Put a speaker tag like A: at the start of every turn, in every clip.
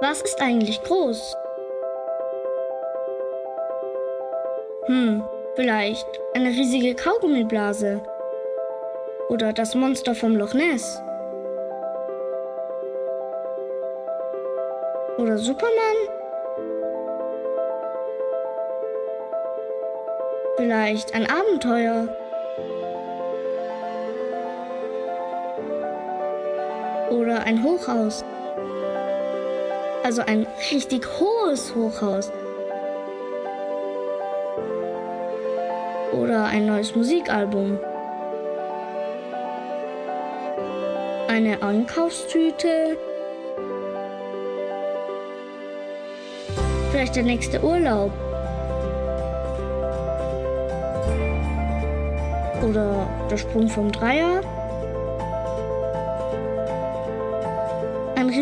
A: Was ist eigentlich groß? Hm, vielleicht eine riesige Kaugummiblase. Oder das Monster vom Loch Ness. Oder Superman? Vielleicht ein Abenteuer. Oder ein Hochhaus. Also ein richtig hohes Hochhaus. Oder ein neues Musikalbum. Eine Einkaufstüte. Vielleicht der nächste Urlaub. Oder der Sprung vom Dreier.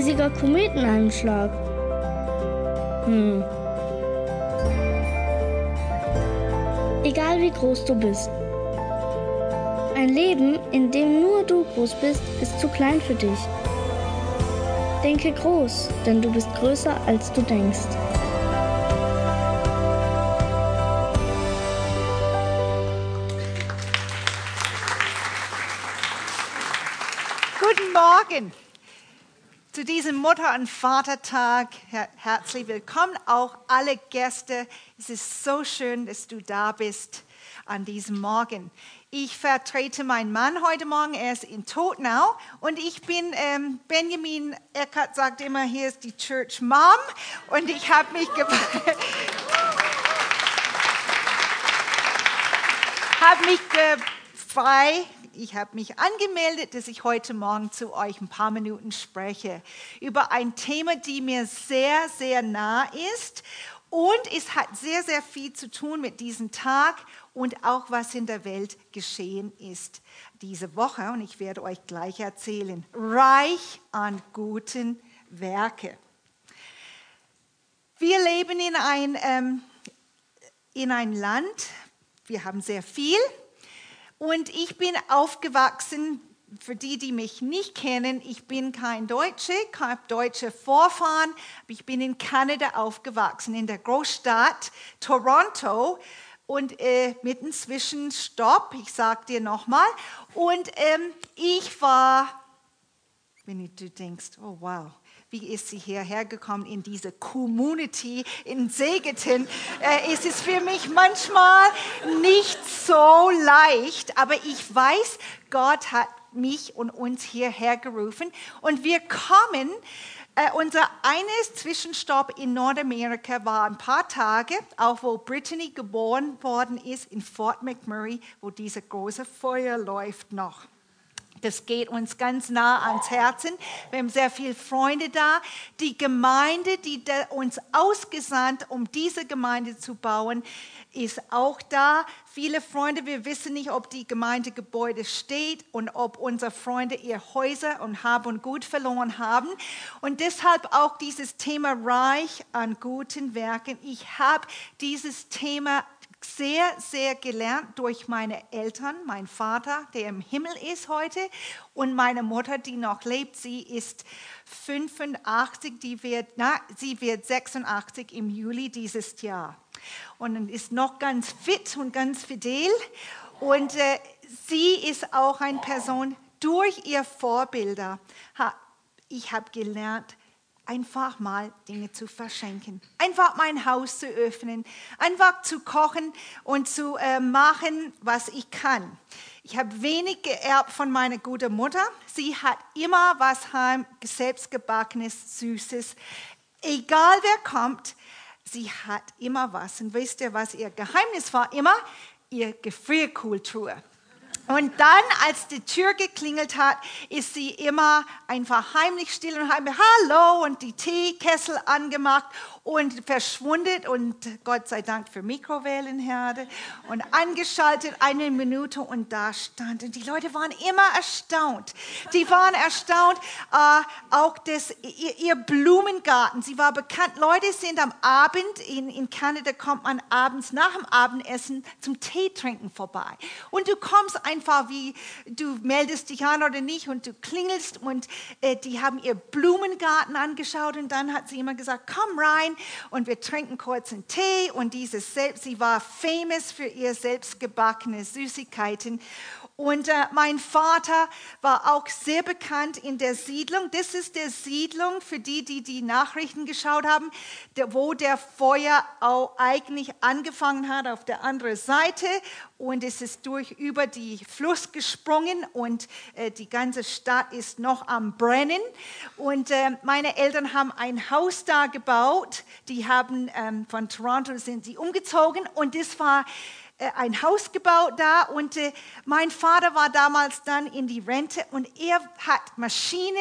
A: Riesiger Kometeneinschlag. Hm. Egal wie groß du bist. Ein Leben, in dem nur du groß bist, ist zu klein für dich. Denke groß, denn du bist größer, als du denkst.
B: Guten Morgen zu diesem Mutter- und Vatertag. Her herzlich willkommen auch alle Gäste. Es ist so schön, dass du da bist an diesem Morgen. Ich vertrete meinen Mann heute Morgen. Er ist in Tottenau und ich bin ähm, Benjamin Eckert sagt immer, hier ist die Church Mom und ich habe mich habe mich frei ich habe mich angemeldet, dass ich heute Morgen zu euch ein paar Minuten spreche über ein Thema, die mir sehr, sehr nah ist. Und es hat sehr, sehr viel zu tun mit diesem Tag und auch was in der Welt geschehen ist diese Woche. Und ich werde euch gleich erzählen. Reich an guten Werke. Wir leben in ein, ähm, in ein Land, wir haben sehr viel, und ich bin aufgewachsen, für die, die mich nicht kennen, ich bin kein Deutsche, habe deutsche Vorfahren, ich bin in Kanada aufgewachsen, in der Großstadt Toronto. Und äh, mit einem Zwischenstopp, ich sage dir nochmal, und ähm, ich war, wenn du denkst, oh wow, wie ist sie hierher gekommen in diese Community in Segeten? Äh, es ist für mich manchmal nicht so leicht, aber ich weiß, Gott hat mich und uns hierher gerufen und wir kommen. Äh, unser eines Zwischenstopp in Nordamerika war ein paar Tage, auch wo Brittany geboren worden ist, in Fort McMurray, wo diese große Feuer läuft noch. Das geht uns ganz nah ans Herzen. Wir haben sehr viele Freunde da. Die Gemeinde, die uns ausgesandt, um diese Gemeinde zu bauen, ist auch da. Viele Freunde, wir wissen nicht, ob die Gemeindegebäude steht und ob unsere Freunde ihr Häuser und Hab und Gut verloren haben. Und deshalb auch dieses Thema reich an guten Werken. Ich habe dieses Thema sehr, sehr gelernt durch meine Eltern, mein Vater, der im Himmel ist heute, und meine Mutter, die noch lebt. Sie ist 85, die wird, na, sie wird 86 im Juli dieses Jahr und ist noch ganz fit und ganz fidel. Und äh, sie ist auch eine Person, durch ihr Vorbilder, ha, ich habe gelernt, einfach mal Dinge zu verschenken, einfach mein Haus zu öffnen, einfach zu kochen und zu äh, machen, was ich kann. Ich habe wenig geerbt von meiner guten Mutter. Sie hat immer was heim, selbstgebackenes, süßes. Egal wer kommt, sie hat immer was. Und wisst ihr, was ihr Geheimnis war? Immer ihr Gefrierkultur. Und dann, als die Tür geklingelt hat, ist sie immer einfach heimlich still und heimlich Hallo und die Teekessel angemacht und verschwundet und Gott sei Dank für Mikrowellenherde und angeschaltet eine Minute und da stand. Und die Leute waren immer erstaunt. Die waren erstaunt, äh, auch das, ihr, ihr, Blumengarten. Sie war bekannt. Leute sind am Abend, in, in Kanada kommt man abends nach dem Abendessen zum Tee trinken vorbei. Und du kommst einfach wie, du meldest dich an oder nicht und du klingelst und äh, die haben ihr Blumengarten angeschaut und dann hat sie immer gesagt, komm rein und wir trinken kurz einen Tee und dieses selbst, sie war famous für ihr selbstgebackene Süßigkeiten und äh, mein Vater war auch sehr bekannt in der Siedlung. Das ist der Siedlung, für die, die die Nachrichten geschaut haben, der, wo der Feuer auch eigentlich angefangen hat auf der anderen Seite. Und es ist durch über die Fluss gesprungen und äh, die ganze Stadt ist noch am Brennen. Und äh, meine Eltern haben ein Haus da gebaut. Die haben ähm, von Toronto sind sie umgezogen und das war ein Haus gebaut da und äh, mein Vater war damals dann in die Rente und er hat Maschinen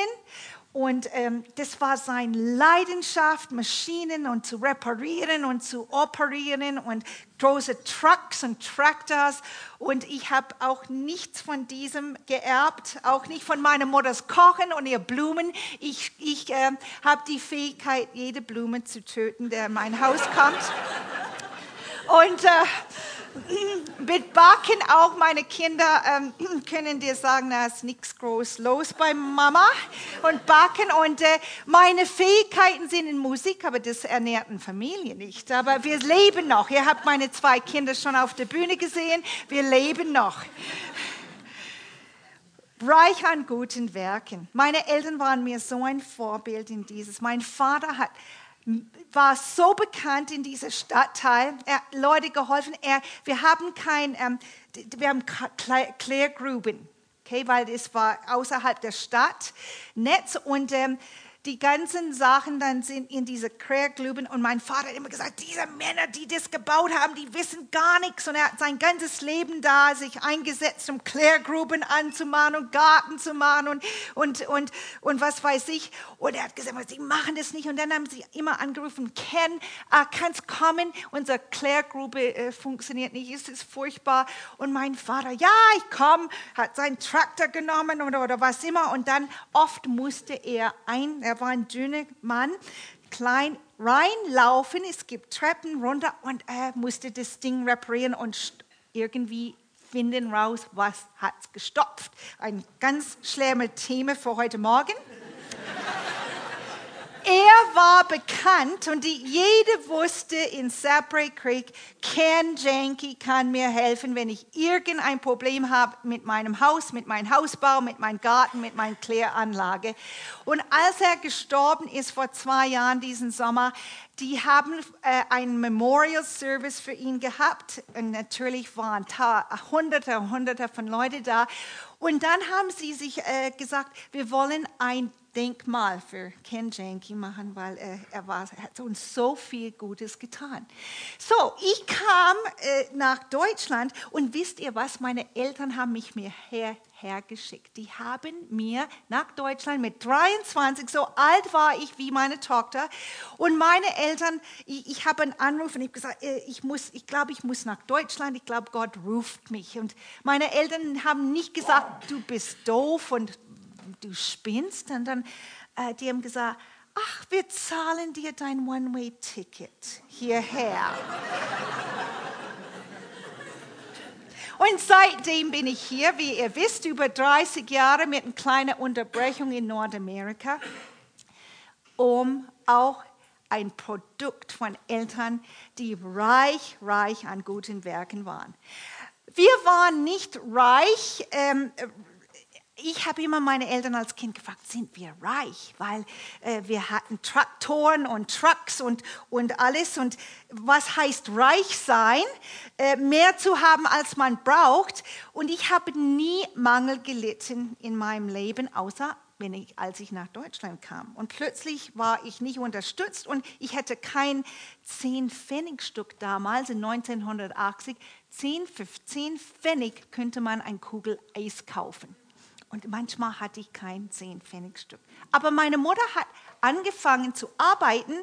B: und ähm, das war seine Leidenschaft, Maschinen und zu reparieren und zu operieren und große Trucks und Tractors. Und ich habe auch nichts von diesem geerbt, auch nicht von meiner Mutters Kochen und ihr Blumen. Ich, ich äh, habe die Fähigkeit, jede Blume zu töten, der in mein Haus kommt. Und äh, mit Backen auch meine Kinder ähm, können dir sagen, da ist nichts groß los bei Mama und Backen und äh, meine Fähigkeiten sind in Musik, aber das ernährt eine Familie nicht. Aber wir leben noch. Ihr habt meine zwei Kinder schon auf der Bühne gesehen. Wir leben noch. Reich an guten Werken. Meine Eltern waren mir so ein Vorbild in dieses. Mein Vater hat war so bekannt in diesem Stadtteil. Er hat Leute geholfen. Er, wir haben kein, ähm, wir haben Klärgruben, okay, weil es war außerhalb der Stadt Netz und ähm, die ganzen Sachen dann sind in diese Quergluben. Und mein Vater hat immer gesagt, diese Männer, die das gebaut haben, die wissen gar nichts. Und er hat sein ganzes Leben da sich eingesetzt, um Klärgruben anzumachen und Garten zu machen und, und, und, und was weiß ich. Und er hat gesagt, sie machen das nicht. Und dann haben sie immer angerufen, Ken, uh, kannst kommen? Unsere Klärgrube äh, funktioniert nicht, es ist furchtbar. Und mein Vater, ja, ich komme, hat seinen Traktor genommen oder, oder was immer. Und dann oft musste er ein, er war ein dünner Mann, klein reinlaufen, es gibt Treppen runter und er musste das Ding reparieren und irgendwie finden raus, was hat es gestopft. Ein ganz schlimmes Thema für heute Morgen. Er war bekannt und die, jede wusste in Sapre Creek, Ken Janke kann mir helfen, wenn ich irgendein Problem habe mit meinem Haus, mit meinem Hausbau, mit meinem Garten, mit meiner Kläranlage. Und als er gestorben ist vor zwei Jahren diesen Sommer, die haben äh, einen Memorial Service für ihn gehabt. Und natürlich waren hunderte, hunderte von Leuten da. Und dann haben sie sich äh, gesagt, wir wollen ein Denkmal für Ken Janke machen, weil äh, er, war, er hat uns so viel Gutes getan. So, ich kam äh, nach Deutschland und wisst ihr was? Meine Eltern haben mich mir hierher geschickt. Die haben mir nach Deutschland mit 23, so alt war ich wie meine Tochter, und meine Eltern, ich, ich habe einen Anruf und ich habe gesagt, äh, ich muss, ich glaube, ich muss nach Deutschland. Ich glaube, Gott ruft mich. Und meine Eltern haben nicht gesagt, du bist doof und du spinnst. Und dann, äh, die haben gesagt, ach, wir zahlen dir dein One-Way-Ticket hierher. Und seitdem bin ich hier, wie ihr wisst, über 30 Jahre mit einer kleinen Unterbrechung in Nordamerika, um auch ein Produkt von Eltern, die reich, reich an guten Werken waren. Wir waren nicht reich, ähm, ich habe immer meine Eltern als Kind gefragt, sind wir reich? Weil äh, wir hatten Traktoren und Trucks und, und alles. Und was heißt reich sein? Äh, mehr zu haben, als man braucht. Und ich habe nie Mangel gelitten in meinem Leben, außer wenn ich, als ich nach Deutschland kam. Und plötzlich war ich nicht unterstützt und ich hätte kein 10-Pfennig-Stück damals in 1980. 10, 15 Pfennig könnte man ein Kugel Eis kaufen. Und manchmal hatte ich kein 10 Pfennigstück. Aber meine Mutter hat angefangen zu arbeiten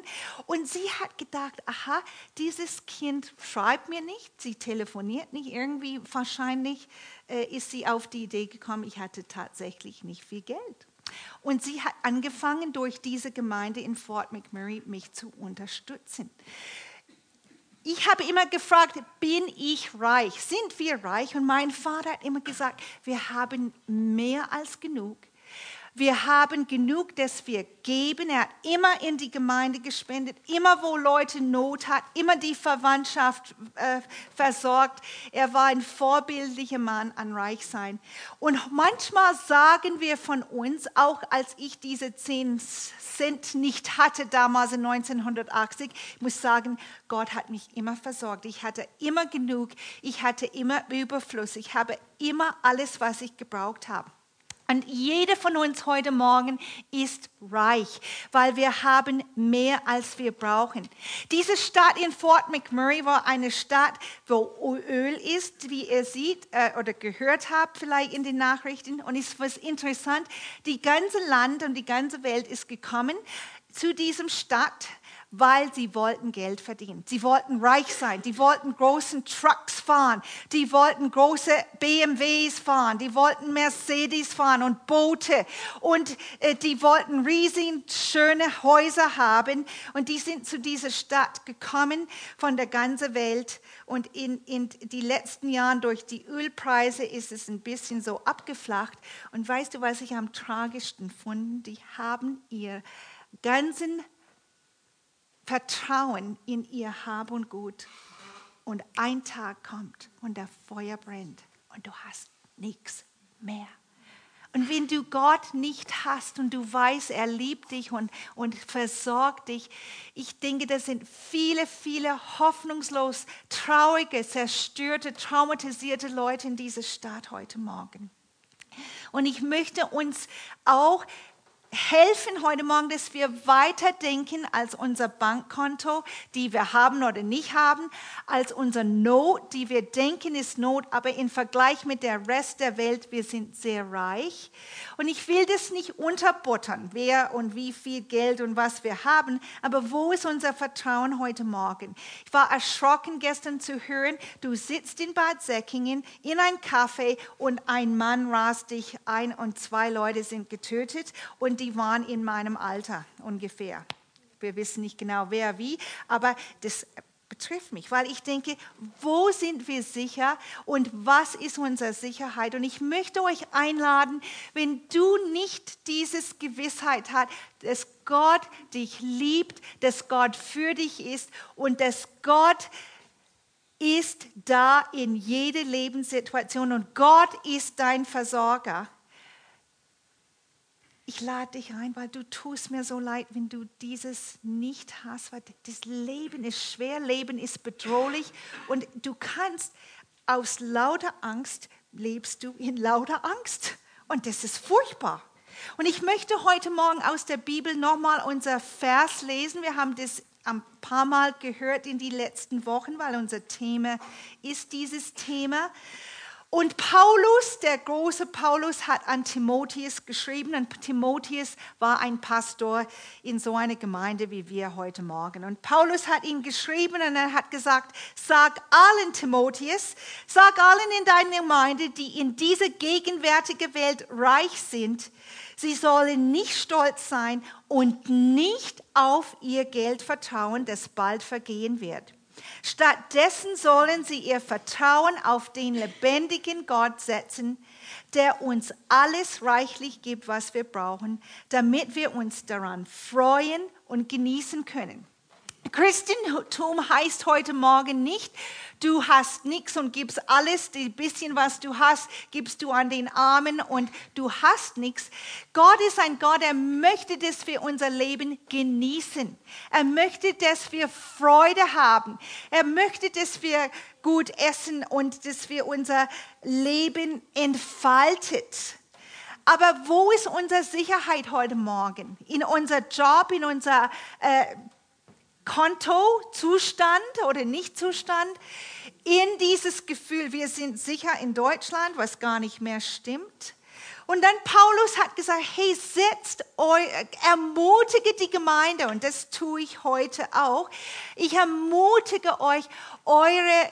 B: und sie hat gedacht, aha, dieses Kind schreibt mir nicht, sie telefoniert nicht, irgendwie wahrscheinlich äh, ist sie auf die Idee gekommen, ich hatte tatsächlich nicht viel Geld. Und sie hat angefangen, durch diese Gemeinde in Fort McMurray mich zu unterstützen. Ich habe immer gefragt, bin ich reich? Sind wir reich? Und mein Vater hat immer gesagt, wir haben mehr als genug. Wir haben genug, dass wir geben. Er hat immer in die Gemeinde gespendet, immer wo Leute Not hat, immer die Verwandtschaft äh, versorgt. Er war ein vorbildlicher Mann an Reichsein. Und manchmal sagen wir von uns, auch als ich diese 10 Cent nicht hatte damals in 1980, ich muss sagen, Gott hat mich immer versorgt. Ich hatte immer genug. Ich hatte immer Überfluss. Ich habe immer alles, was ich gebraucht habe. Und jeder von uns heute Morgen ist reich, weil wir haben mehr, als wir brauchen. Diese Stadt in Fort McMurray war eine Stadt, wo Öl ist, wie ihr seht äh, oder gehört habt vielleicht in den Nachrichten. Und es ist interessant, die ganze Land und die ganze Welt ist gekommen zu diesem Stadt weil sie wollten Geld verdienen. Sie wollten reich sein. Die wollten großen Trucks fahren. Die wollten große BMWs fahren. Die wollten Mercedes fahren und Boote. Und äh, die wollten riesig schöne Häuser haben. Und die sind zu dieser Stadt gekommen von der ganzen Welt. Und in, in die letzten Jahren durch die Ölpreise ist es ein bisschen so abgeflacht. Und weißt du, was ich am tragischsten fand? Die haben ihr ganzen Vertrauen in ihr Hab und Gut. Und ein Tag kommt und der Feuer brennt und du hast nichts mehr. Und wenn du Gott nicht hast und du weißt, er liebt dich und, und versorgt dich, ich denke, das sind viele, viele hoffnungslos traurige, zerstörte, traumatisierte Leute in dieser Stadt heute Morgen. Und ich möchte uns auch helfen heute Morgen, dass wir weiterdenken als unser Bankkonto, die wir haben oder nicht haben, als unser Not, die wir denken ist Not, aber im Vergleich mit der Rest der Welt, wir sind sehr reich. Und ich will das nicht unterbuttern, wer und wie viel Geld und was wir haben, aber wo ist unser Vertrauen heute Morgen? Ich war erschrocken gestern zu hören, du sitzt in Bad Säckingen in ein Café und ein Mann rast dich ein und zwei Leute sind getötet und die waren in meinem Alter ungefähr. Wir wissen nicht genau wer wie, aber das betrifft mich, weil ich denke, wo sind wir sicher und was ist unsere Sicherheit? Und ich möchte euch einladen, wenn du nicht dieses Gewissheit hast, dass Gott dich liebt, dass Gott für dich ist und dass Gott ist da in jede Lebenssituation und Gott ist dein Versorger ich lade dich ein, weil du tust mir so leid, wenn du dieses nicht hast, weil das Leben ist schwer, Leben ist bedrohlich und du kannst aus lauter Angst lebst du in lauter Angst und das ist furchtbar. Und ich möchte heute Morgen aus der Bibel nochmal unser Vers lesen. Wir haben das ein paar Mal gehört in die letzten Wochen, weil unser Thema ist dieses Thema. Und Paulus, der große Paulus, hat an Timotheus geschrieben. Und Timotheus war ein Pastor in so einer Gemeinde wie wir heute Morgen. Und Paulus hat ihn geschrieben und er hat gesagt, sag allen Timotheus, sag allen in deiner Gemeinde, die in dieser gegenwärtigen Welt reich sind, sie sollen nicht stolz sein und nicht auf ihr Geld vertrauen, das bald vergehen wird. Stattdessen sollen sie ihr Vertrauen auf den lebendigen Gott setzen, der uns alles reichlich gibt, was wir brauchen, damit wir uns daran freuen und genießen können. Christentum heißt heute Morgen nicht, du hast nichts und gibst alles, die bisschen, was du hast, gibst du an den Armen und du hast nichts. Gott ist ein Gott, er möchte, dass wir unser Leben genießen. Er möchte, dass wir Freude haben. Er möchte, dass wir gut essen und dass wir unser Leben entfaltet. Aber wo ist unsere Sicherheit heute Morgen? In unser Job, in unser äh, Kontozustand oder Nichtzustand, in dieses Gefühl, wir sind sicher in Deutschland, was gar nicht mehr stimmt. Und dann Paulus hat gesagt, hey, setzt euch, ermutige die Gemeinde und das tue ich heute auch. Ich ermutige euch, eure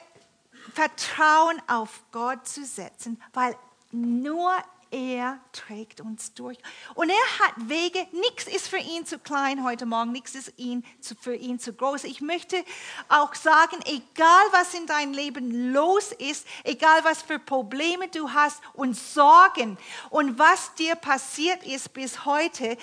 B: Vertrauen auf Gott zu setzen, weil nur er trägt uns durch. Und er hat Wege, nichts ist für ihn zu klein heute Morgen, nichts ist ihn, für ihn zu groß. Ich möchte auch sagen, egal was in deinem Leben los ist, egal was für Probleme du hast und Sorgen und was dir passiert ist bis heute,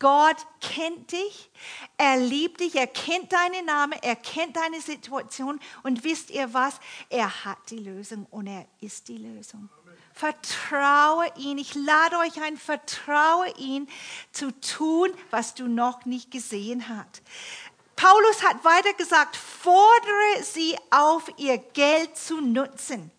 B: Gott kennt dich, er liebt dich, er kennt deinen Namen, er kennt deine Situation und wisst ihr was? Er hat die Lösung und er ist die Lösung. Vertraue ihn. Ich lade euch ein, vertraue ihn zu tun, was du noch nicht gesehen hast. Paulus hat weiter gesagt, fordere sie auf, ihr Geld zu nutzen,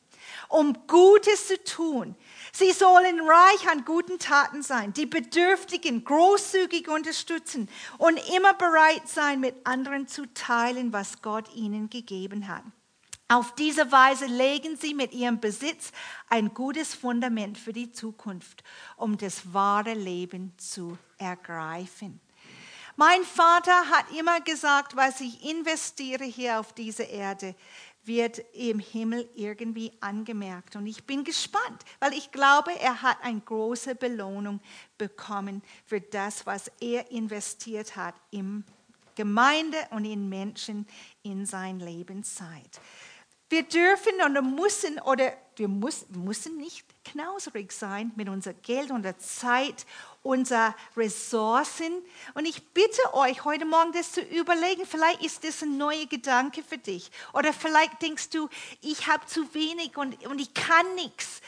B: um Gutes zu tun. Sie sollen reich an guten Taten sein, die Bedürftigen großzügig unterstützen und immer bereit sein, mit anderen zu teilen, was Gott ihnen gegeben hat. Auf diese Weise legen sie mit ihrem Besitz ein gutes Fundament für die Zukunft, um das wahre Leben zu ergreifen. Mein Vater hat immer gesagt, was ich investiere hier auf dieser Erde, wird im Himmel irgendwie angemerkt. Und ich bin gespannt, weil ich glaube, er hat eine große Belohnung bekommen für das, was er investiert hat in Gemeinde und in Menschen in seiner Lebenszeit. Wir dürfen oder müssen oder wir muss, müssen nicht knauserig sein mit unser Geld, unserer Zeit, unserer Ressourcen. Und ich bitte euch heute Morgen das zu überlegen. Vielleicht ist das ein neuer Gedanke für dich. Oder vielleicht denkst du, ich habe zu wenig und, und ich kann nichts.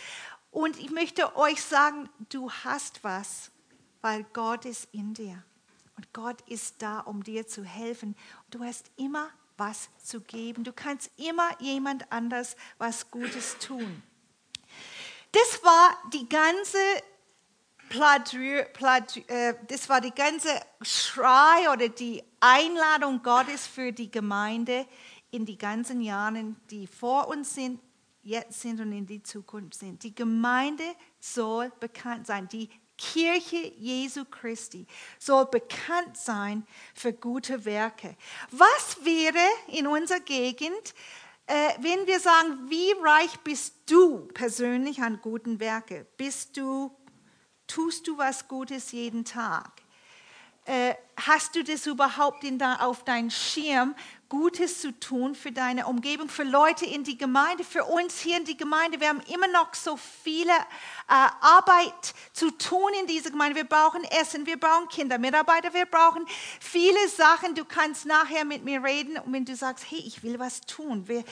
B: Und ich möchte euch sagen, du hast was, weil Gott ist in dir. Und Gott ist da, um dir zu helfen. Du hast immer was zu geben. Du kannst immer jemand anders was Gutes tun. Das war die ganze Plädoyer, äh, das war die ganze Schrei oder die Einladung Gottes für die Gemeinde in die ganzen Jahren, die vor uns sind, jetzt sind und in die Zukunft sind. Die Gemeinde soll bekannt sein. Die Kirche Jesu Christi soll bekannt sein für gute Werke. Was wäre in unserer Gegend, äh, wenn wir sagen, wie reich bist du persönlich an guten Werken? Bist du, tust du was Gutes jeden Tag? Äh, hast du das überhaupt in auf deinen Schirm, Gutes zu tun für deine Umgebung, für Leute in die Gemeinde, für uns hier in die Gemeinde. Wir haben immer noch so viele äh, Arbeit zu tun in dieser Gemeinde. Wir brauchen Essen, wir brauchen Kinder, Mitarbeiter, wir brauchen viele Sachen. Du kannst nachher mit mir reden und wenn du sagst, hey, ich will was tun. Wir,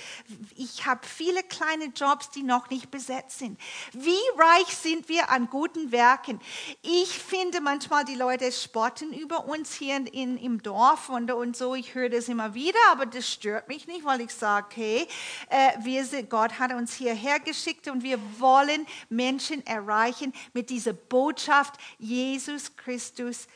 B: ich habe viele kleine Jobs, die noch nicht besetzt sind. Wie reich sind wir an guten Werken? Ich finde manchmal, die Leute spotten über uns hier in, im Dorf und, und so. Ich höre das immer wieder aber das stört mich nicht, weil ich sage, hey, äh, wir sind, Gott hat uns hierher geschickt und wir wollen Menschen erreichen mit dieser Botschaft, Jesus Christus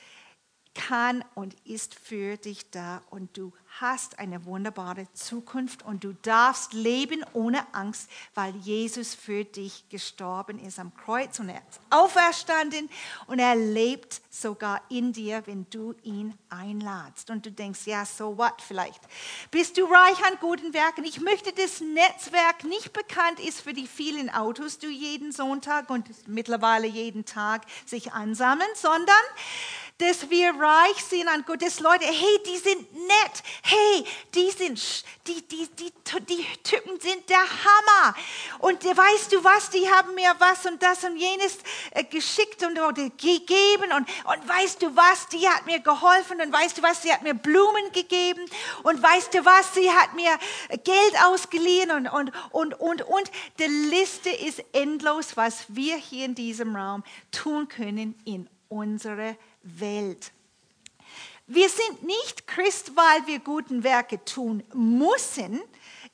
B: kann und ist für dich da und du hast eine wunderbare Zukunft und du darfst leben ohne Angst, weil Jesus für dich gestorben ist am Kreuz und er ist auferstanden und er lebt sogar in dir, wenn du ihn einladst. Und du denkst, ja, so what vielleicht. Bist du reich an guten Werken? Ich möchte, das Netzwerk nicht bekannt ist für die vielen Autos, die jeden Sonntag und mittlerweile jeden Tag sich ansammeln, sondern dass wir reich sind an Gottes Leute. Hey, die sind nett. Hey, die sind, die, die, die, die Typen sind der Hammer. Und weißt du was, die haben mir was und das und jenes äh, geschickt und gegeben. Und, und weißt du was, die hat mir geholfen. Und weißt du was, sie hat mir Blumen gegeben. Und weißt du was, sie hat mir Geld ausgeliehen. Und, und, und, und, und die Liste ist endlos, was wir hier in diesem Raum tun können in unserer Welt. Wir sind nicht Christ, weil wir guten Werke tun müssen.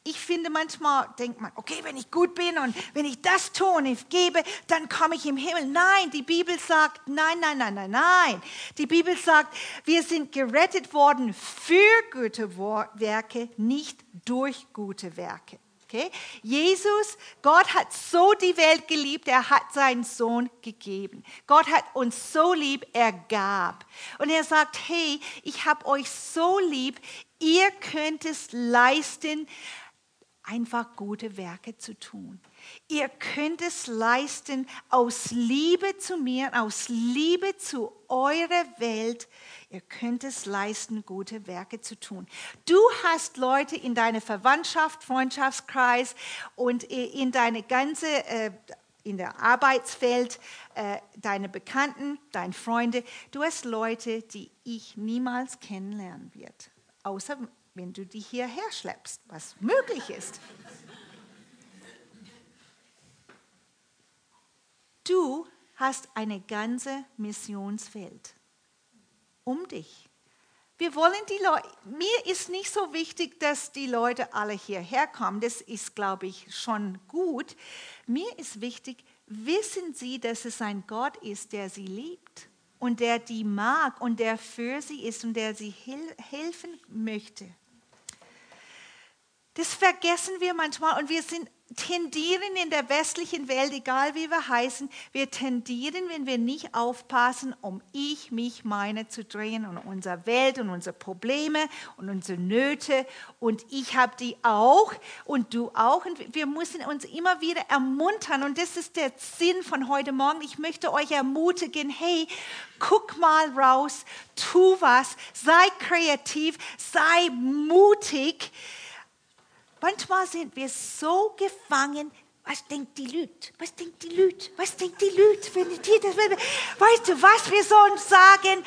B: Ich finde manchmal, denkt man, okay, wenn ich gut bin und wenn ich das tue und ich gebe, dann komme ich im Himmel. Nein, die Bibel sagt, nein, nein, nein, nein, nein. Die Bibel sagt, wir sind gerettet worden für gute Werke, nicht durch gute Werke. Okay? Jesus, Gott hat so die Welt geliebt, er hat seinen Sohn gegeben. Gott hat uns so lieb, er gab. Und er sagt, hey, ich habe euch so lieb, ihr könnt es leisten, einfach gute Werke zu tun. Ihr könnt es leisten, aus Liebe zu mir, aus Liebe zu eurer Welt, ihr könnt es leisten, gute Werke zu tun. Du hast Leute in deiner Verwandtschaft, Freundschaftskreis und in deine ganze äh, in der Arbeitsfeld, äh, deine Bekannten, deine Freunde. Du hast Leute, die ich niemals kennenlernen werde, außer wenn du die hierher schleppst, was möglich ist. Du hast eine ganze Missionswelt um dich. Wir wollen die Leute, mir ist nicht so wichtig, dass die Leute alle hierher kommen. Das ist, glaube ich, schon gut. Mir ist wichtig, wissen sie, dass es ein Gott ist, der sie liebt und der die mag und der für sie ist und der sie helfen möchte. Das vergessen wir manchmal und wir sind, tendieren in der westlichen Welt, egal wie wir heißen, wir tendieren, wenn wir nicht aufpassen, um ich, mich, meine zu drehen und unsere Welt und unsere Probleme und unsere Nöte. Und ich habe die auch und du auch. Und wir müssen uns immer wieder ermuntern. Und das ist der Sinn von heute Morgen. Ich möchte euch ermutigen, hey, guck mal raus, tu was, sei kreativ, sei mutig Manchmal sind wir so gefangen, was denkt die Lüt? Was denkt die Lüt? Was denkt die Lüt? Wenn die das, weißt du, was wir sollen sagen?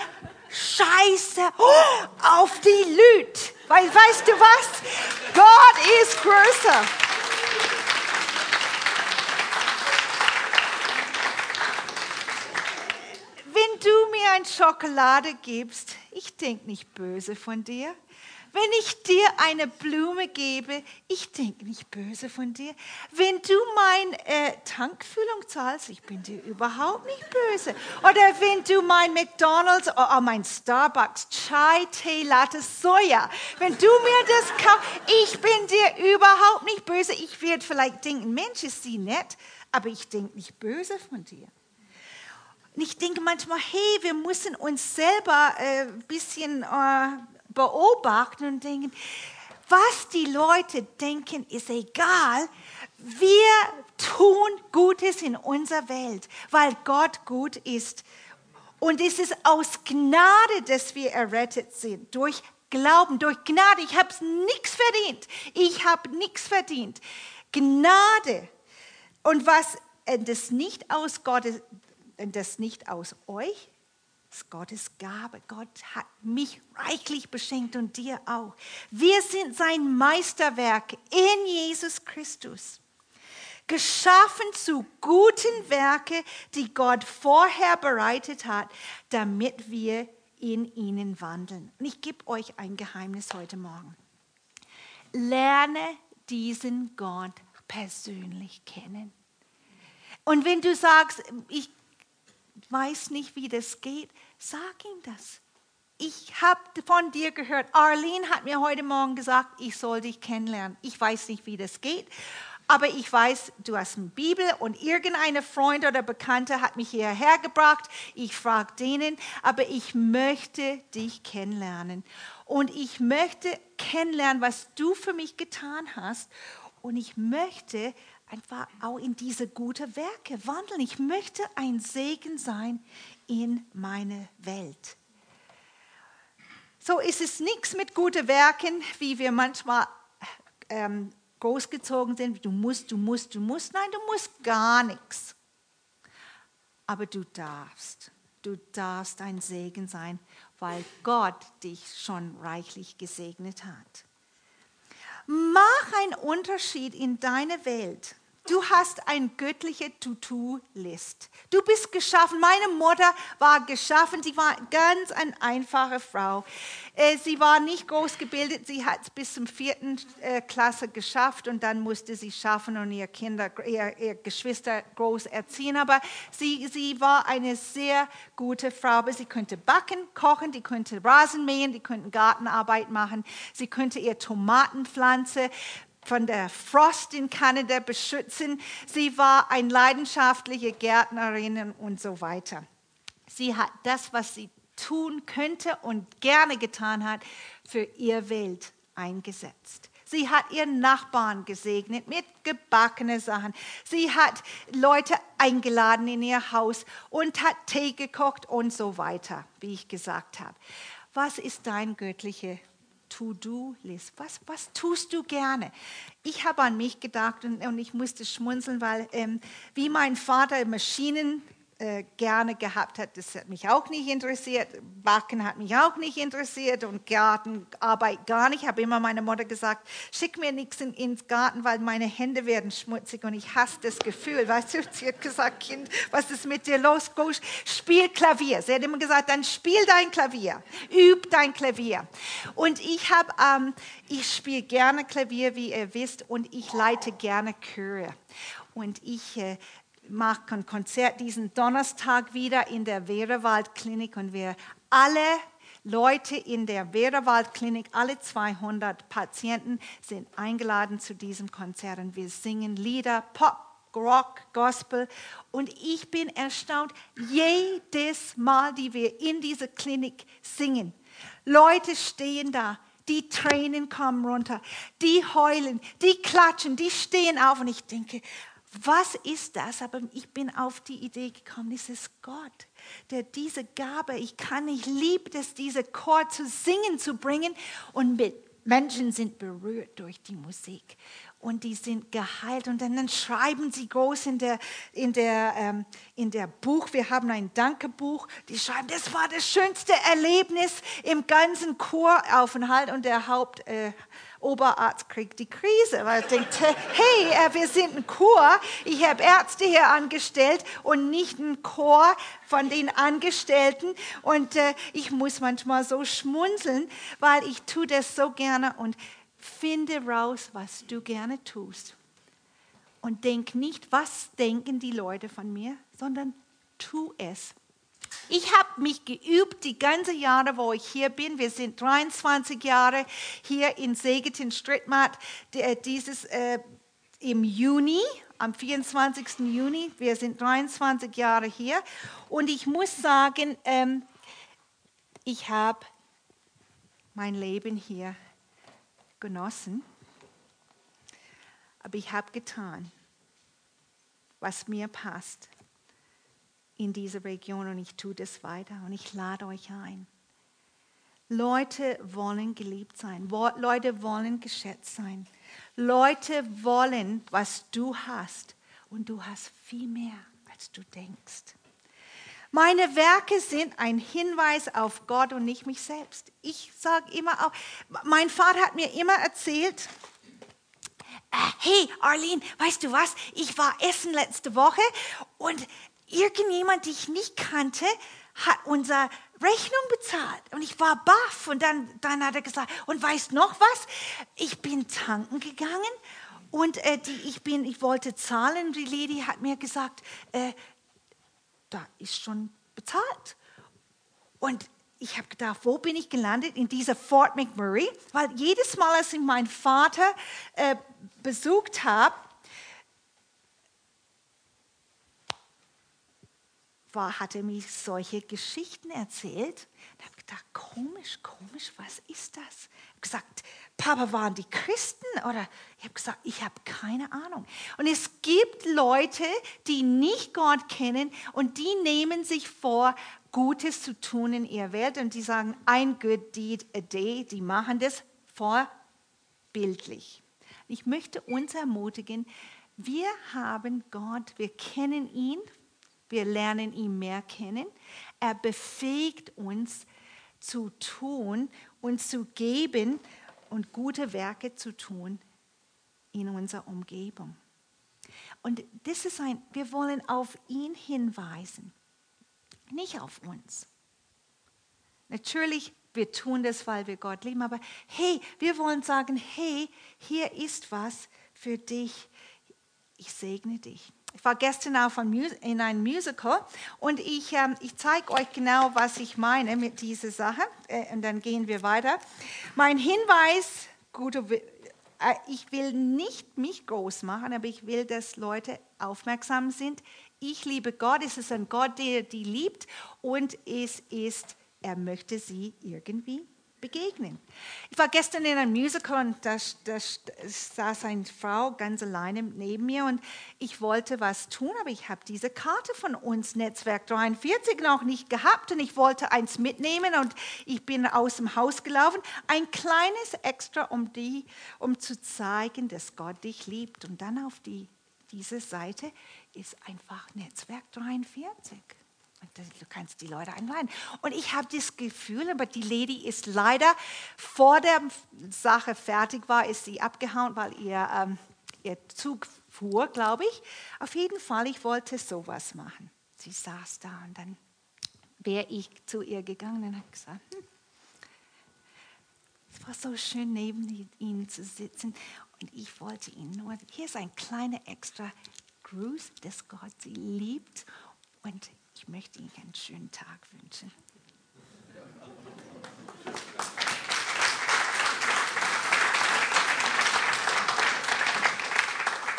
B: Scheiße oh, auf die Lüt. Weil, weißt du was? Gott ist größer. Wenn du mir ein Schokolade gibst, ich denke nicht böse von dir. Wenn ich dir eine Blume gebe, ich denke nicht böse von dir. Wenn du meine äh, Tankfüllung zahlst, ich bin dir überhaupt nicht böse. Oder wenn du mein McDonald's oder oh, mein Starbucks Chai, Tee, Latte, Soja, wenn du mir das kaufst, ich bin dir überhaupt nicht böse. Ich werde vielleicht denken, Mensch, ist sie nett, aber ich denke nicht böse von dir. Und ich denke manchmal, hey, wir müssen uns selber ein äh, bisschen äh, beobachten und denken, was die Leute denken, ist egal. Wir tun Gutes in unserer Welt, weil Gott gut ist. Und es ist aus Gnade, dass wir errettet sind. Durch Glauben, durch Gnade. Ich habe nichts verdient. Ich habe nichts verdient. Gnade. Und was das nicht aus Gottes, das nicht aus euch, ist Gottes Gabe. Gott hat mich reichlich beschenkt und dir auch. Wir sind sein Meisterwerk in Jesus Christus. Geschaffen zu guten Werke, die Gott vorher bereitet hat, damit wir in ihnen wandeln. Und ich gebe euch ein Geheimnis heute Morgen. Lerne diesen Gott persönlich kennen. Und wenn du sagst, ich weiß nicht, wie das geht, sag ihm das. Ich habe von dir gehört. Arlene hat mir heute Morgen gesagt, ich soll dich kennenlernen. Ich weiß nicht, wie das geht, aber ich weiß, du hast eine Bibel und irgendeine Freund oder Bekannte hat mich hierher gebracht. Ich frage denen, aber ich möchte dich kennenlernen. Und ich möchte kennenlernen, was du für mich getan hast. Und ich möchte einfach auch in diese guten Werke wandeln. Ich möchte ein Segen sein in meine Welt. So ist es nichts mit guten Werken, wie wir manchmal ähm, großgezogen sind. Du musst, du musst, du musst. Nein, du musst gar nichts. Aber du darfst. Du darfst ein Segen sein, weil Gott dich schon reichlich gesegnet hat. Mach einen Unterschied in deiner Welt. Du hast eine göttliche To-Do-List. Du bist geschaffen. Meine Mutter war geschaffen. Sie war ganz eine einfache Frau. Äh, sie war nicht groß gebildet. Sie hat es bis zum vierten äh, Klasse geschafft und dann musste sie schaffen und ihre Kinder, ihre, ihre Geschwister groß erziehen. Aber sie, sie war eine sehr gute Frau. Aber sie konnte backen, kochen, die konnte Rasen mähen, die konnte Gartenarbeit machen. Sie konnte ihr Tomatenpflanze von der Frost in Kanada beschützen. Sie war eine leidenschaftliche Gärtnerin und so weiter. Sie hat das, was sie tun könnte und gerne getan hat, für ihr Welt eingesetzt. Sie hat ihren Nachbarn gesegnet mit gebackenen Sachen. Sie hat Leute eingeladen in ihr Haus und hat Tee gekocht und so weiter, wie ich gesagt habe. Was ist dein göttliche To-Do-List? Was, was tust du gerne? Ich habe an mich gedacht und, und ich musste schmunzeln, weil ähm, wie mein Vater Maschinen äh, gerne gehabt hat, das hat mich auch nicht interessiert. Backen hat mich auch nicht interessiert und Gartenarbeit gar nicht. Ich habe immer meiner Mutter gesagt, schick mir nichts in, ins Garten, weil meine Hände werden schmutzig und ich hasse das Gefühl. Weißt du, sie hat gesagt, Kind, was ist mit dir los? Go, spiel Klavier. Sie hat immer gesagt, dann spiel dein Klavier, üb dein Klavier. Und ich habe, ähm, ich spiele gerne Klavier, wie ihr wisst, und ich leite gerne Chöre. Und ich äh, mache ein Konzert diesen Donnerstag wieder in der Wehrewald-Klinik und wir alle Leute in der Wehrewald-Klinik, alle 200 Patienten sind eingeladen zu diesem Konzert und wir singen Lieder, Pop, Rock, Gospel. Und ich bin erstaunt, jedes Mal, die wir in dieser Klinik singen, Leute stehen da, die Tränen kommen runter, die heulen, die klatschen, die stehen auf und ich denke, was ist das? Aber ich bin auf die Idee gekommen, es ist Gott, der diese Gabe, ich kann, ich liebe es, diese Chor zu singen, zu bringen. Und mit Menschen sind berührt durch die Musik. Und die sind geheilt. Und dann, schreiben sie groß in der, in, der, ähm, in der Buch, wir haben ein Dankebuch, die schreiben, das war das schönste Erlebnis im ganzen Choraufenthalt. Und der Haupt, äh, Oberarzt kriegt die Krise, weil er denkt, hey, äh, wir sind ein Chor, ich habe Ärzte hier angestellt und nicht ein Chor von den Angestellten und äh, ich muss manchmal so schmunzeln, weil ich tue das so gerne und finde raus, was du gerne tust. Und denk nicht, was denken die Leute von mir, sondern tu es. Ich habe mich geübt die ganze Jahre, wo ich hier bin. Wir sind 23 Jahre hier in Segeten Strittmatt. Äh, dieses äh, im Juni, am 24. Juni. Wir sind 23 Jahre hier. Und ich muss sagen, ähm, ich habe mein Leben hier genossen. Aber ich habe getan, was mir passt in dieser Region und ich tue das weiter und ich lade euch ein. Leute wollen geliebt sein. Leute wollen geschätzt sein. Leute wollen, was du hast. Und du hast viel mehr, als du denkst. Meine Werke sind ein Hinweis auf Gott und nicht mich selbst. Ich sage immer auch, mein Vater hat mir immer erzählt, äh, hey Arlene, weißt du was, ich war essen letzte Woche und irgendjemand, den ich nicht kannte, hat unsere Rechnung bezahlt. Und ich war baff. Und dann, dann hat er gesagt, und weißt noch was? Ich bin tanken gegangen und äh, die, ich, bin, ich wollte zahlen. Die Lady hat mir gesagt, äh, da ist schon bezahlt. Und ich habe gedacht, wo bin ich gelandet? In dieser Fort McMurray. Weil jedes Mal, als ich meinen Vater äh, besucht habe, war, hat er mir solche Geschichten erzählt. Ich habe gedacht, komisch, komisch, was ist das? Ich habe gesagt, Papa, waren die Christen? Oder ich habe gesagt, ich habe keine Ahnung. Und es gibt Leute, die nicht Gott kennen und die nehmen sich vor, Gutes zu tun in ihrer Welt und die sagen, ein good deed a day, die machen das vorbildlich. Ich möchte uns ermutigen, wir haben Gott, wir kennen ihn wir lernen ihn mehr kennen. Er befähigt uns zu tun und zu geben und gute Werke zu tun in unserer Umgebung. Und das ist ein, wir wollen auf ihn hinweisen, nicht auf uns. Natürlich, wir tun das, weil wir Gott lieben, aber hey, wir wollen sagen, hey, hier ist was für dich. Ich segne dich. Ich war gestern auf ein in einem Musical und ich, ähm, ich zeige euch genau, was ich meine mit dieser Sache äh, und dann gehen wir weiter. Mein Hinweis, gute, äh, ich will nicht mich groß machen, aber ich will, dass Leute aufmerksam sind. Ich liebe Gott, es ist ein Gott, der die liebt und es ist, er möchte sie irgendwie begegnen. Ich war gestern in einem Musical und da, da saß eine Frau ganz alleine neben mir und ich wollte was tun, aber ich habe diese Karte von uns, Netzwerk 43, noch nicht gehabt und ich wollte eins mitnehmen und ich bin aus dem Haus gelaufen. Ein kleines Extra, um, die, um zu zeigen, dass Gott dich liebt. Und dann auf die, diese Seite ist einfach Netzwerk 43. Du kannst die Leute einladen. Und ich habe das Gefühl, aber die Lady ist leider vor der Sache fertig war, ist sie abgehauen, weil ihr, ähm, ihr Zug fuhr, glaube ich. Auf jeden Fall, ich wollte sowas machen. Sie saß da und dann wäre ich zu ihr gegangen und habe gesagt, hm, es war so schön, neben ihnen zu sitzen. Und ich wollte ihnen nur, hier ist ein kleiner extra Gruß, dass Gott sie liebt. Und ich möchte Ihnen einen schönen Tag wünschen.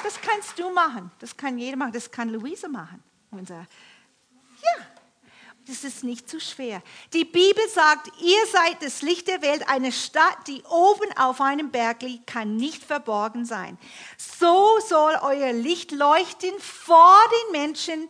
B: Das kannst du machen, das kann jeder machen, das kann Luise machen. Unser, ja, das ist nicht zu schwer. Die Bibel sagt, ihr seid das Licht der Welt. Eine Stadt, die oben auf einem Berg liegt, kann nicht verborgen sein. So soll euer Licht leuchten vor den Menschen,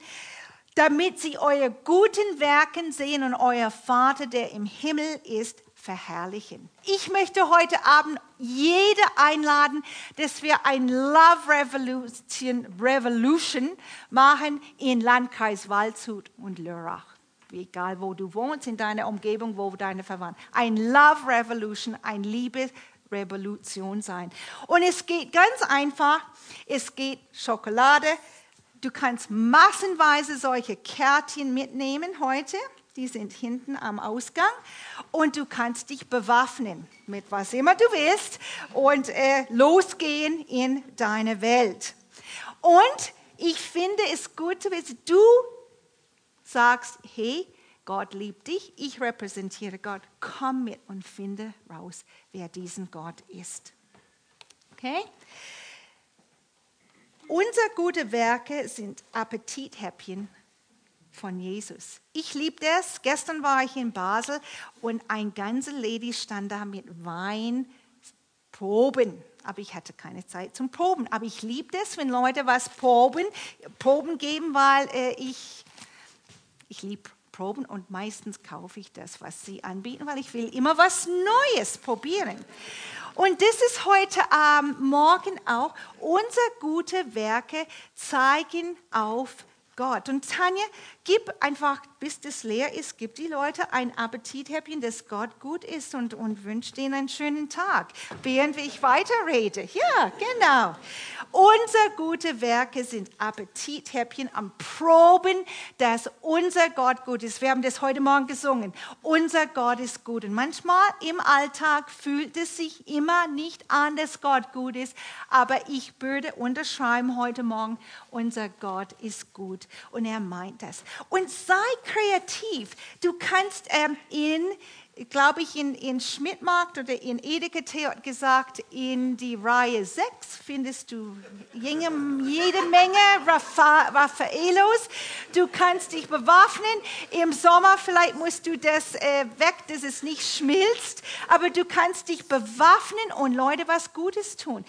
B: damit sie eure guten Werken sehen und euer Vater, der im Himmel ist, verherrlichen. Ich möchte heute Abend jede einladen, dass wir ein Love Revolution, Revolution machen in Landkreis Waldshut und Lörrach. Egal, wo du wohnst, in deiner Umgebung, wo deine Verwandten. Ein Love Revolution, ein Liebesrevolution sein. Und es geht ganz einfach. Es geht Schokolade, Du kannst massenweise solche Kärtchen mitnehmen heute. Die sind hinten am Ausgang. Und du kannst dich bewaffnen mit was immer du willst und äh, losgehen in deine Welt. Und ich finde es gut, wenn du sagst, hey, Gott liebt dich, ich repräsentiere Gott, komm mit und finde raus, wer diesen Gott ist. Okay? Unsere gute Werke sind Appetithäppchen von Jesus. Ich liebe das. Gestern war ich in Basel und ein ganze Lady stand da mit Wein proben. Aber ich hatte keine Zeit zum Proben. Aber ich liebe das, wenn Leute was proben, Proben geben, weil äh, ich, ich liebe Proben und meistens kaufe ich das, was sie anbieten, weil ich will immer was Neues probieren. Und das ist heute ähm, Morgen auch. Unsere gute Werke zeigen auf Gott. Und Tanja, gib einfach, bis das leer ist, gib die Leute ein Appetithäppchen, dass Gott gut ist und, und wünscht ihnen einen schönen Tag, während ich weiterrede. Ja, genau. Unsere gute Werke sind Appetithäppchen am Proben, dass unser Gott gut ist. Wir haben das heute Morgen gesungen. Unser Gott ist gut. Und manchmal im Alltag fühlt es sich immer nicht an, dass Gott gut ist. Aber ich würde unterschreiben heute Morgen, unser Gott ist gut. Und er meint das. Und sei kreativ. Du kannst ähm, in glaube ich, in, in Schmidtmarkt oder in Edeka hat gesagt, in die Reihe 6 findest du jede, jede Menge Raffaelos. Du kannst dich bewaffnen. Im Sommer vielleicht musst du das äh, weg, dass es nicht schmilzt, aber du kannst dich bewaffnen und Leute was Gutes tun.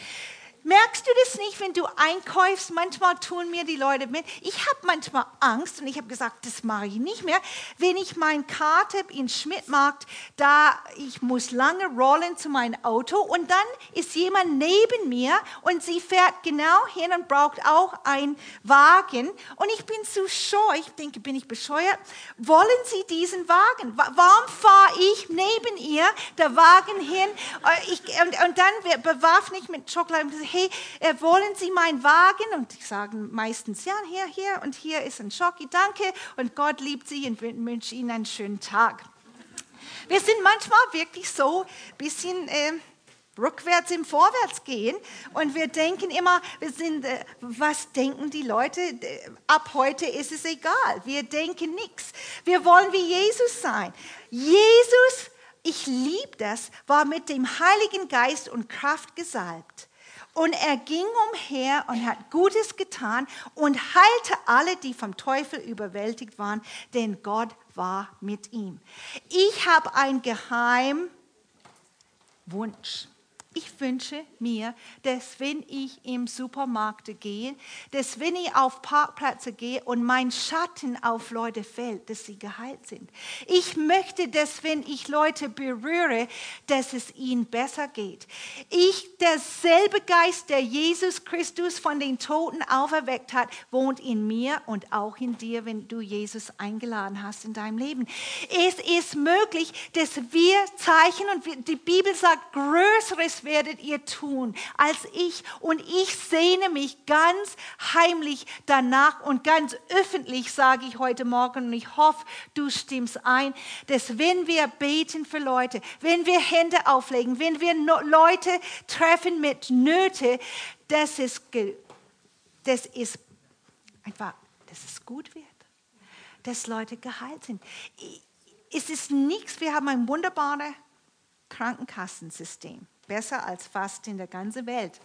B: Merkst du das nicht, wenn du einkaufst? Manchmal tun mir die Leute mit. Ich habe manchmal Angst und ich habe gesagt, das mache ich nicht mehr. Wenn ich meine Karte in Schmidtmarkt, da ich muss lange rollen zu meinem Auto und dann ist jemand neben mir und sie fährt genau hin und braucht auch einen Wagen und ich bin zu scheu. Ich denke, bin ich bescheuert? Wollen Sie diesen Wagen? Warum fahre ich neben ihr der Wagen hin? Äh, ich, und, und dann bewaffne ich mit Schokolade hey, äh, wollen Sie meinen Wagen? Und die sagen meistens, ja, hier, hier und hier ist ein Schocki, danke und Gott liebt Sie und wünsche Ihnen einen schönen Tag. Wir sind manchmal wirklich so ein bisschen... Äh, rückwärts im Vorwärts gehen und wir denken immer, wir sind, äh, was denken die Leute? Ab heute ist es egal. Wir denken nichts. Wir wollen wie Jesus sein. Jesus, ich liebe das, war mit dem Heiligen Geist und Kraft gesalbt. Und er ging umher und hat Gutes getan und heilte alle, die vom Teufel überwältigt waren, denn Gott war mit ihm. Ich habe einen Geheimwunsch. Ich wünsche mir, dass wenn ich im Supermarkt gehe, dass wenn ich auf Parkplätze gehe und mein Schatten auf Leute fällt, dass sie geheilt sind. Ich möchte, dass wenn ich Leute berühre, dass es ihnen besser geht. Ich, derselbe Geist, der Jesus Christus von den Toten auferweckt hat, wohnt in mir und auch in dir, wenn du Jesus eingeladen hast in deinem Leben. Es ist möglich, dass wir Zeichen und die Bibel sagt, größeres werdet ihr tun als ich. Und ich sehne mich ganz heimlich danach und ganz öffentlich sage ich heute Morgen und ich hoffe, du stimmst ein, dass wenn wir beten für Leute, wenn wir Hände auflegen, wenn wir Leute treffen mit Nöte, dass es, das ist einfach, dass es gut wird, dass Leute geheilt sind. Es ist nichts, wir haben ein wunderbares Krankenkassensystem besser als fast in der ganzen Welt.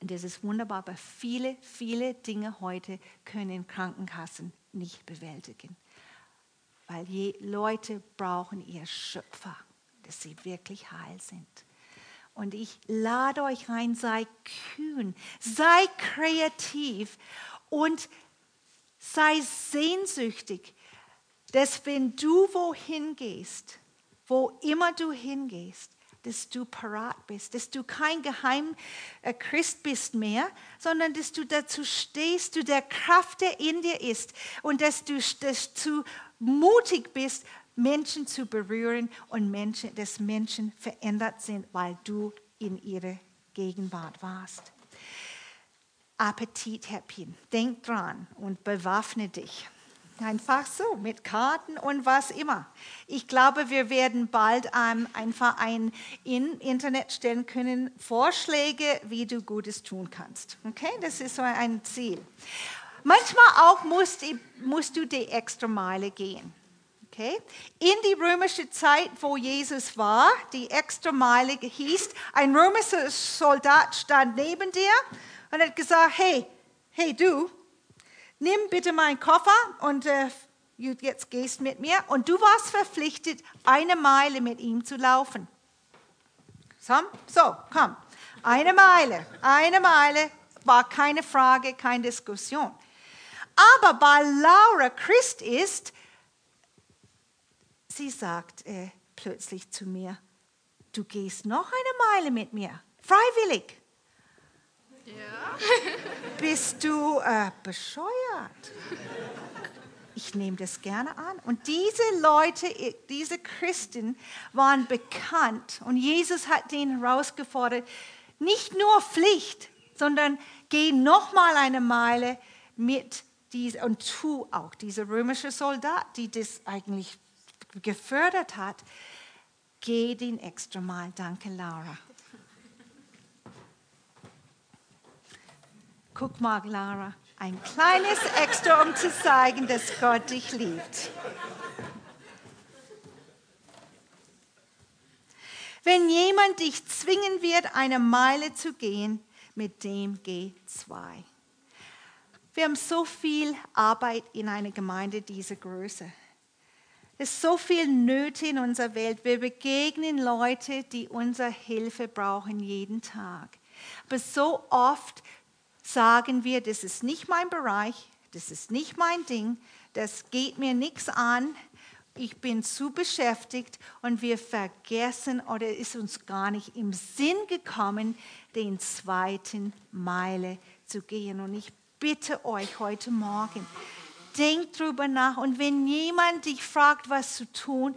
B: Und das ist wunderbar, aber viele, viele Dinge heute können Krankenkassen nicht bewältigen. Weil je Leute brauchen ihr Schöpfer, dass sie wirklich heil sind. Und ich lade euch rein, sei kühn, sei kreativ und sei sehnsüchtig, dass wenn du wohin gehst, wo immer du hingehst, dass du parat bist, dass du kein geheim äh, Christ bist mehr, sondern dass du dazu stehst, du der Kraft, der in dir ist und dass du dazu mutig bist, Menschen zu berühren und Menschen, dass Menschen verändert sind, weil du in ihrer Gegenwart warst. Appetithäppchen, denk dran und bewaffne dich. Einfach so, mit Karten und was immer. Ich glaube, wir werden bald ähm, einfach ein in Internet stellen können, Vorschläge, wie du Gutes tun kannst. Okay, das ist so ein Ziel. Manchmal auch musst, musst du die extra Meile gehen. Okay? In die römische Zeit, wo Jesus war, die extra Meile hieß, ein römischer Soldat stand neben dir und hat gesagt, hey, hey du, nimm bitte meinen Koffer und äh, jetzt gehst mit mir. Und du warst verpflichtet, eine Meile mit ihm zu laufen. So, komm. Eine Meile, eine Meile war keine Frage, keine Diskussion. Aber weil Laura Christ ist, sie sagt äh, plötzlich zu mir, du gehst noch eine Meile mit mir, freiwillig. Ja. Bist du äh, bescheuert? Ich nehme das gerne an. Und diese Leute, diese Christen waren bekannt und Jesus hat den herausgefordert, nicht nur Pflicht, sondern geh noch mal eine Meile mit dieser und tu auch diese römische Soldat, die das eigentlich gefördert hat, geh den extra Mal. Danke, Laura. Guck mal, Lara, ein kleines Extra, um zu zeigen, dass Gott dich liebt. Wenn jemand dich zwingen wird, eine Meile zu gehen, mit dem geh zwei. Wir haben so viel Arbeit in einer Gemeinde dieser Größe. Es ist so viel Nöte in unserer Welt. Wir begegnen Leute, die unsere Hilfe brauchen jeden Tag. Aber so oft sagen wir, das ist nicht mein Bereich, das ist nicht mein Ding, das geht mir nichts an, ich bin zu beschäftigt und wir vergessen oder ist uns gar nicht im Sinn gekommen, den zweiten Meile zu gehen. Und ich bitte euch heute Morgen, denkt drüber nach und wenn jemand dich fragt, was zu tun,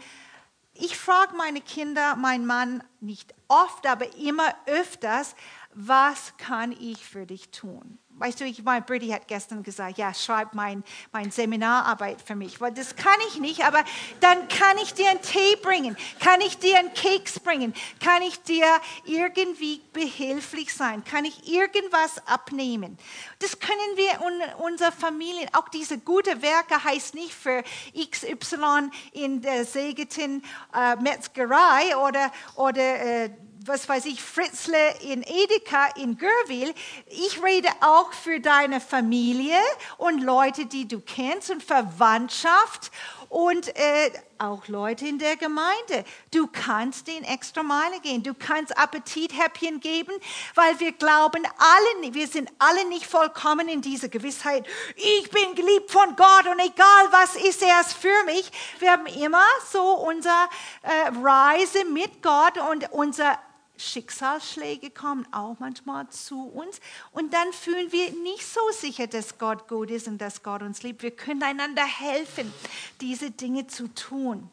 B: ich frage meine Kinder, meinen Mann nicht oft, aber immer öfters, was kann ich für dich tun? Weißt du, ich meine, Brittany hat gestern gesagt, ja, schreib mein, mein Seminararbeit für mich. Weil das kann ich nicht, aber dann kann ich dir einen Tee bringen, kann ich dir einen Keks bringen, kann ich dir irgendwie behilflich sein, kann ich irgendwas abnehmen. Das können wir in unserer Familie, auch diese gute Werke heißt nicht für XY in der Segeten äh, Metzgerei oder, oder äh, was weiß ich, Fritzle in Edeka in Görwil. Ich rede auch für deine Familie und Leute, die du kennst und Verwandtschaft und äh, auch Leute in der Gemeinde. Du kannst den extra Meile gehen. Du kannst Appetithäppchen geben, weil wir glauben alle, wir sind alle nicht vollkommen in dieser Gewissheit. Ich bin geliebt von Gott und egal was ist er es für mich. Wir haben immer so unsere äh, Reise mit Gott und unser Schicksalsschläge kommen auch manchmal zu uns und dann fühlen wir nicht so sicher, dass Gott gut ist und dass Gott uns liebt. Wir können einander helfen, diese Dinge zu tun.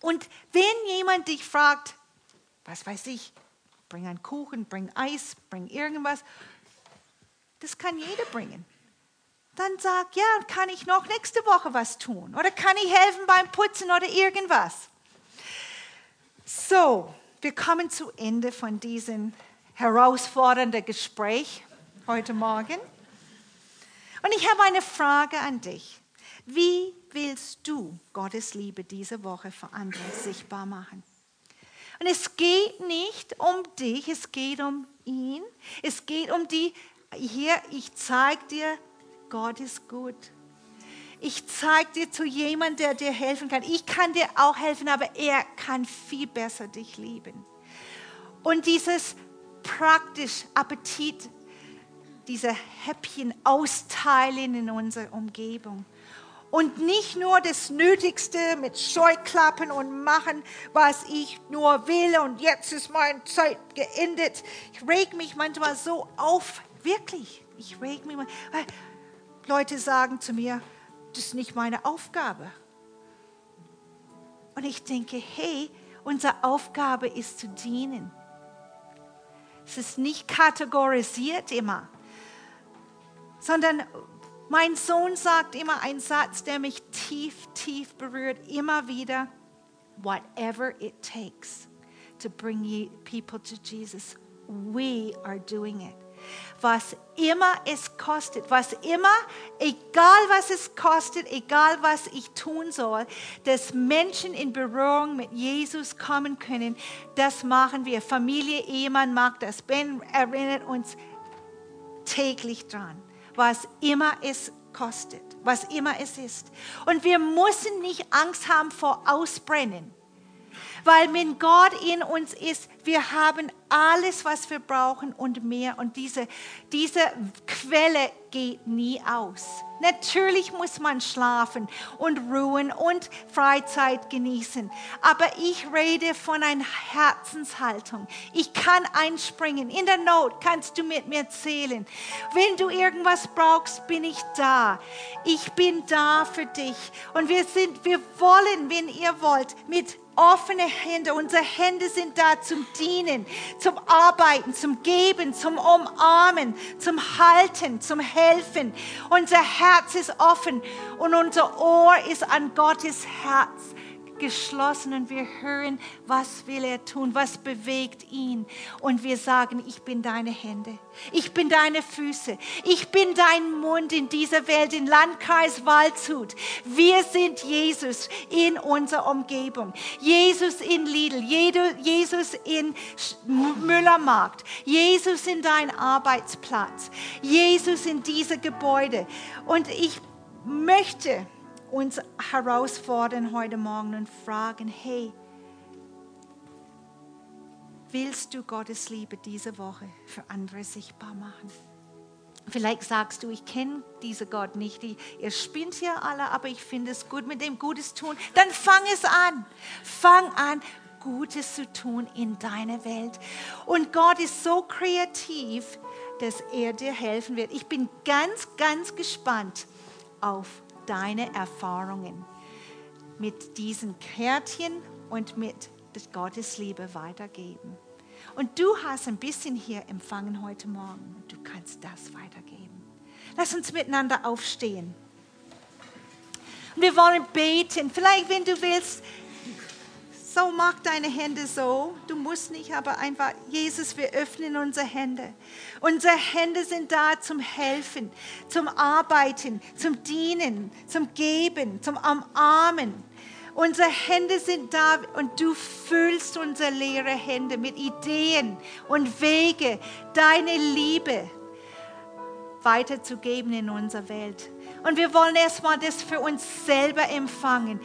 B: Und wenn jemand dich fragt, was weiß ich, bring einen Kuchen, bring Eis, bring irgendwas, das kann jeder bringen. Dann sag, ja, kann ich noch nächste Woche was tun? Oder kann ich helfen beim Putzen oder irgendwas? So, wir kommen zu Ende von diesem herausfordernden Gespräch heute Morgen. Und ich habe eine Frage an dich. Wie willst du Gottes Liebe diese Woche für andere sichtbar machen? Und es geht nicht um dich, es geht um ihn. Es geht um die, hier, ich zeige dir, Gott ist gut. Ich zeige dir zu jemandem, der dir helfen kann. Ich kann dir auch helfen, aber er kann viel besser dich lieben. Und dieses praktisch Appetit, diese Häppchen austeilen in unserer Umgebung. Und nicht nur das Nötigste mit Scheuklappen und machen, was ich nur will und jetzt ist meine Zeit geendet. Ich reg mich manchmal so auf, wirklich. Ich reg mich mal. Leute sagen zu mir, das ist nicht meine Aufgabe. Und ich denke, hey, unsere Aufgabe ist zu dienen. Es ist nicht kategorisiert immer, sondern mein Sohn sagt immer einen Satz, der mich tief, tief berührt, immer wieder, whatever it takes to bring people to Jesus, we are doing it was immer es kostet, was immer, egal was es kostet, egal was ich tun soll, dass Menschen in Berührung mit Jesus kommen können, das machen wir. Familie, Ehemann macht das. Ben erinnert uns täglich dran, was immer es kostet, was immer es ist. Und wir müssen nicht Angst haben vor Ausbrennen. Weil wenn Gott in uns ist, wir haben alles, was wir brauchen und mehr. Und diese, diese Quelle geht nie aus. Natürlich muss man schlafen und ruhen und Freizeit genießen. Aber ich rede von einer Herzenshaltung. Ich kann einspringen. In der Not kannst du mit mir zählen. Wenn du irgendwas brauchst, bin ich da. Ich bin da für dich. Und wir sind, wir wollen, wenn ihr wollt, mit offene Hände. Unsere Hände sind da zum Dienen, zum Arbeiten, zum Geben, zum Umarmen, zum Halten, zum Helfen. Unser Herz ist offen und unser Ohr ist an Gottes Herz geschlossen und wir hören, was will er tun, was bewegt ihn. Und wir sagen, ich bin deine Hände, ich bin deine Füße, ich bin dein Mund in dieser Welt, in Landkreis Waldshut. Wir sind Jesus in unserer Umgebung, Jesus in Lidl, Jesus in Müllermarkt, Jesus in dein Arbeitsplatz, Jesus in diese Gebäude. Und ich möchte, uns herausfordern heute Morgen und fragen, hey, willst du Gottes Liebe diese Woche für andere sichtbar machen? Vielleicht sagst du, ich kenne diese Gott nicht, ihr spinnt hier alle, aber ich finde es gut, mit dem Gutes tun. Dann fang es an. Fang an, Gutes zu tun in deiner Welt. Und Gott ist so kreativ, dass er dir helfen wird. Ich bin ganz, ganz gespannt auf deine Erfahrungen mit diesen Kärtchen und mit Gottes Liebe weitergeben. Und du hast ein bisschen hier empfangen heute Morgen. Du kannst das weitergeben. Lass uns miteinander aufstehen. wir wollen beten. Vielleicht, wenn du willst, so mach deine Hände so. Du musst nicht, aber einfach, Jesus, wir öffnen unsere Hände. Unsere Hände sind da zum Helfen, zum Arbeiten, zum Dienen, zum Geben, zum Umarmen. Unsere Hände sind da und du füllst unsere leere Hände mit Ideen und Wege, deine Liebe weiterzugeben in unserer Welt. Und wir wollen erstmal das für uns selber empfangen.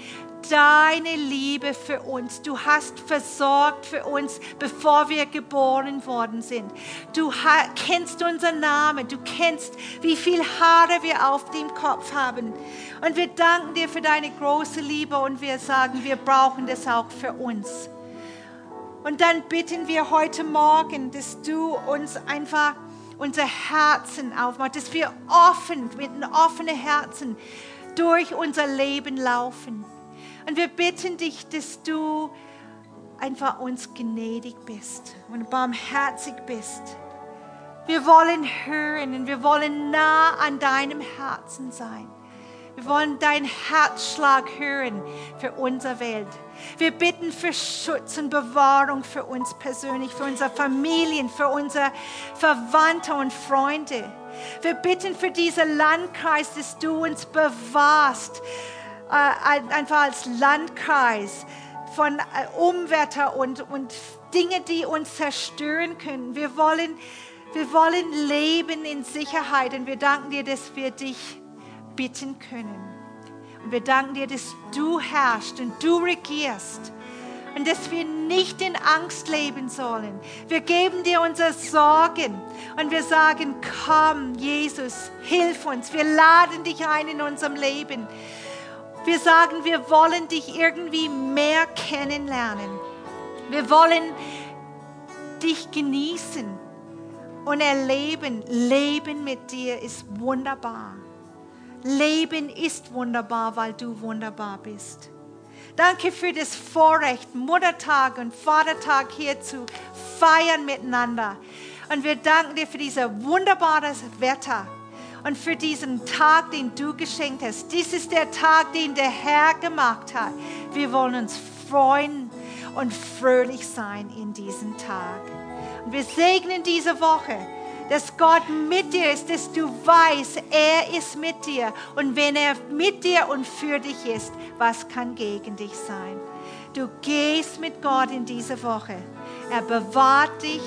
B: Deine Liebe für uns. Du hast versorgt für uns, bevor wir geboren worden sind. Du kennst unseren Namen. Du kennst, wie viel Haare wir auf dem Kopf haben. Und wir danken dir für deine große Liebe und wir sagen, wir brauchen das auch für uns. Und dann bitten wir heute Morgen, dass du uns einfach unser Herzen aufmacht, dass wir offen, mit einem offenen Herzen durch unser Leben laufen. Und wir bitten dich, dass du einfach uns gnädig bist und barmherzig bist. Wir wollen hören und wir wollen nah an deinem Herzen sein. Wir wollen deinen Herzschlag hören für unsere Welt. Wir bitten für Schutz und Bewahrung für uns persönlich, für unsere Familien, für unsere Verwandte und Freunde. Wir bitten für diesen Landkreis, dass du uns bewahrst, äh, einfach als Landkreis von äh, Umwetter und, und Dinge, die uns zerstören können. Wir wollen, wir wollen leben in Sicherheit und wir danken dir, dass wir dich bitten können. Und wir danken dir, dass du herrschst und du regierst und dass wir nicht in Angst leben sollen. Wir geben dir unsere Sorgen und wir sagen, komm, Jesus, hilf uns. Wir laden dich ein in unserem Leben. Wir sagen, wir wollen dich irgendwie mehr kennenlernen. Wir wollen dich genießen und erleben. Leben mit dir ist wunderbar. Leben ist wunderbar, weil du wunderbar bist. Danke für das Vorrecht, Muttertag und Vatertag hier zu feiern miteinander. Und wir danken dir für dieses wunderbare Wetter und für diesen Tag, den du geschenkt hast. Dies ist der Tag, den der Herr gemacht hat. Wir wollen uns freuen und fröhlich sein in diesem Tag. Und wir segnen diese Woche dass Gott mit dir ist, dass du weißt, er ist mit dir. Und wenn er mit dir und für dich ist, was kann gegen dich sein? Du gehst mit Gott in diese Woche. Er bewahrt dich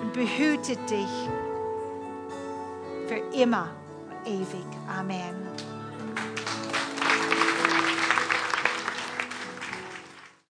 B: und behütet dich für immer évig. Amen.